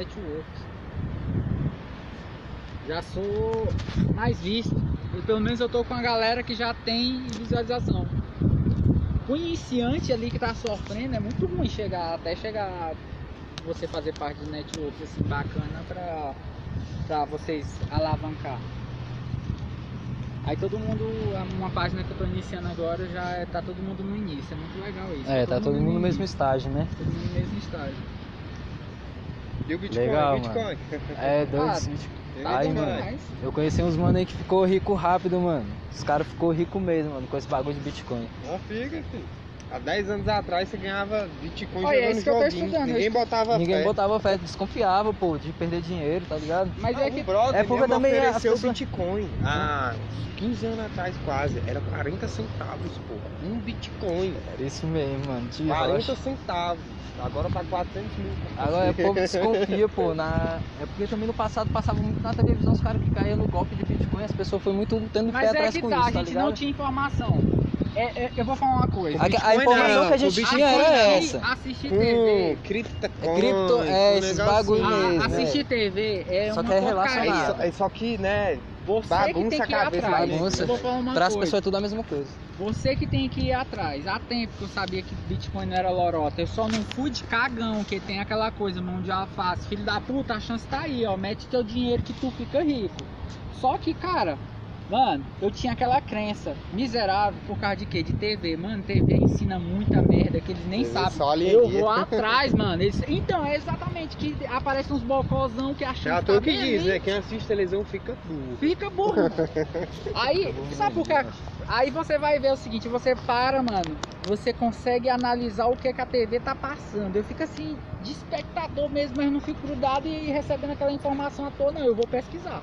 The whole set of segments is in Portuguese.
network. Já sou mais visto. E pelo menos eu tô com a galera que já tem visualização. O iniciante ali que tá sofrendo é muito ruim chegar, até chegar você fazer parte do network assim bacana pra, pra vocês alavancar. Aí todo mundo, uma página que eu tô iniciando agora, já é- tá todo mundo no início, é muito legal isso. É, tá todo mundo no mesmo início, estágio, né? Todo mundo no mesmo estágio. E o Bitcoin? Legal, Bitcoin. É, doido. Ah, Ai, bom mano. Eu conheci uns mano aí que ficou rico rápido, mano. Os caras ficou rico mesmo, mano, com esse bagulho de Bitcoin. Não fica, filho. Há 10 anos atrás você ganhava Bitcoin Olha, é jogando isso que eu tô joguinho. estudando, Ninguém eu botava Ninguém fé. botava fé, desconfiava, pô, de perder dinheiro, tá ligado? Mas Ah, é que brother é porque também as ofereceu pessoas- Bitcoin há 15 anos atrás quase. Era 40 centavos, pô. Um Bitcoin. Era isso mesmo, mano. De 40 rocha. centavos. Agora tá 400 mil. Agora o povo desconfia, pô. Na... É porque também no passado passava muito na televisão os caras que caíam no golpe de Bitcoin. As pessoas foram muito tendo Mas pé é atrás que com tá, isso, a tá gente ligado? não tinha informação. É, é, eu vou falar uma coisa. A, a informação não, que a gente tinha era não. essa. Assistir TV. criptocoin. É cripto- é, esses bagulho Ah, mesmo, assistir TV é Só uma que é porcaria. É relacionado. só, é só que, né, Você que bagunça tem a que ir cabeça atrás. Bagunça. Pra as pessoas é tudo a mesma coisa. Você que tem que ir atrás. Há tempo que eu sabia que Bitcoin não era lorota. Eu só não fui de cagão, que tem aquela coisa, mão de alface. Filho da puta, a chance tá aí, ó. Mete teu dinheiro que tu fica rico. Só que, cara, mano, eu tinha aquela crença miserável por causa de quê? De TV. Mano, TV ensina muita merda que eles nem TV sabem. só Eu vou atrás, mano. Eles- Então, é exatamente que aparecem uns bocózão que a É chance à tá que diz, né? Quem assiste televisão fica burro. Fica burro. Aí, sabe por quê? Aí você vai ver o seguinte, você para, mano, você consegue analisar o que, que a TV tá passando. Eu fico assim, de espectador mesmo, mas não fico grudado e recebendo aquela informação à toa, não. Eu vou pesquisar.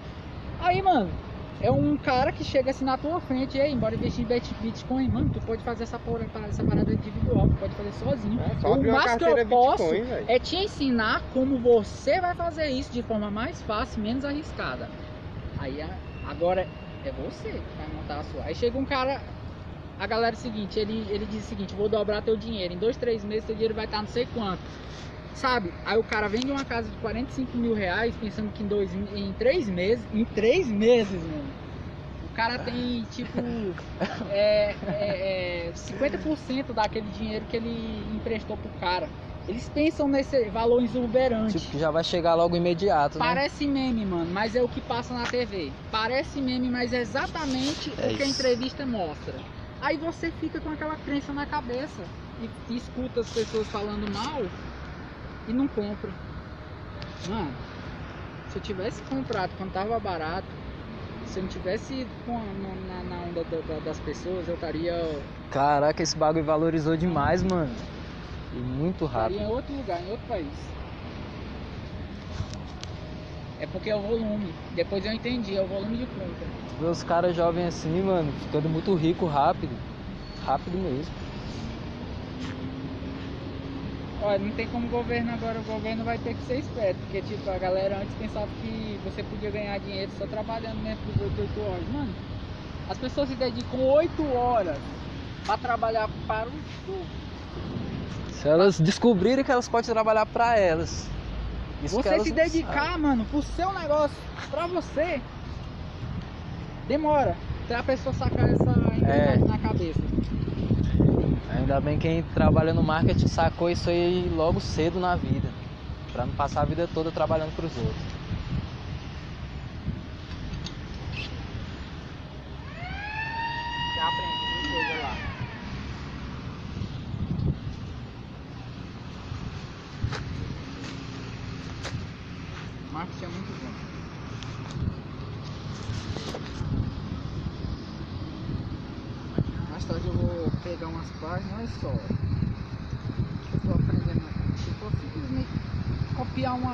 Aí, mano, é um cara que chega assim na tua frente, e aí, bora investir em bit- Bitcoin, mano, tu pode fazer essa, porra, essa parada individual, tu pode fazer sozinho. É, só o mais que eu posso Bitcoin, é te ensinar como você vai fazer isso de forma mais fácil, menos arriscada. Aí agora é você que vai montar a sua. Aí chega um cara, a galera é o seguinte, ele, ele diz o seguinte, vou dobrar teu dinheiro, em dois, três meses teu dinheiro vai estar não sei quanto. Sabe? Aí o cara vende uma casa de 45 mil reais pensando que em, dois, em três meses, em três meses, mano, o cara tem tipo é, é, é, 50% daquele dinheiro que ele emprestou pro cara. Eles pensam nesse valor exuberante. Tipo, que já vai chegar logo imediato, né? Parece meme, mano, mas é o que passa na TV. Parece meme, mas é exatamente É o que a entrevista mostra. Aí você fica com aquela crença na cabeça e, e escuta as pessoas falando mal e não compra. Mano, se eu tivesse comprado quando tava barato, se eu não tivesse ido com a- na, na- onda da- da- das pessoas, eu estaria Caraca, esse bagulho valorizou demais, mano. E muito estaria em rápido. outro lugar, em outro país. É porque é o volume. Depois eu entendi, é o volume de compra. Ver os caras jovens assim, mano, ficando muito rico rápido. Rápido mesmo. Olha, não tem como o governo agora, o governo vai ter que ser esperto, porque tipo, a galera antes pensava que você podia ganhar dinheiro só trabalhando dentro dos 8, 8 horas. Mano, as pessoas se dedicam 8 horas pra trabalhar para o. Se elas descobrirem que elas podem trabalhar pra elas. Você elas se dedicar, sabem. mano, pro seu negócio, pra você, demora. Até a pessoa sacar essa É. na cabeça. Ainda bem quem trabalha no marketing sacou isso aí logo cedo na vida. Pra não passar a vida toda trabalhando pros outros. Já lá. Marketing é muito bom. Mais tarde eu vou pegar umas páginas, olha só. Eu tô aprendendo. Se for simplesmente copiar uma